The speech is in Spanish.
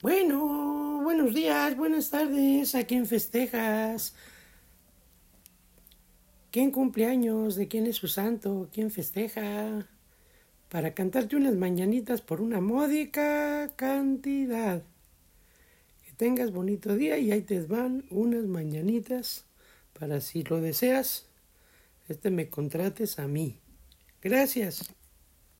Bueno, buenos días, buenas tardes, ¿a quién festejas? ¿Quién cumpleaños? ¿De quién es su santo? ¿Quién festeja? Para cantarte unas mañanitas por una módica cantidad. Que tengas bonito día y ahí te van unas mañanitas para si lo deseas, este me contrates a mí. Gracias.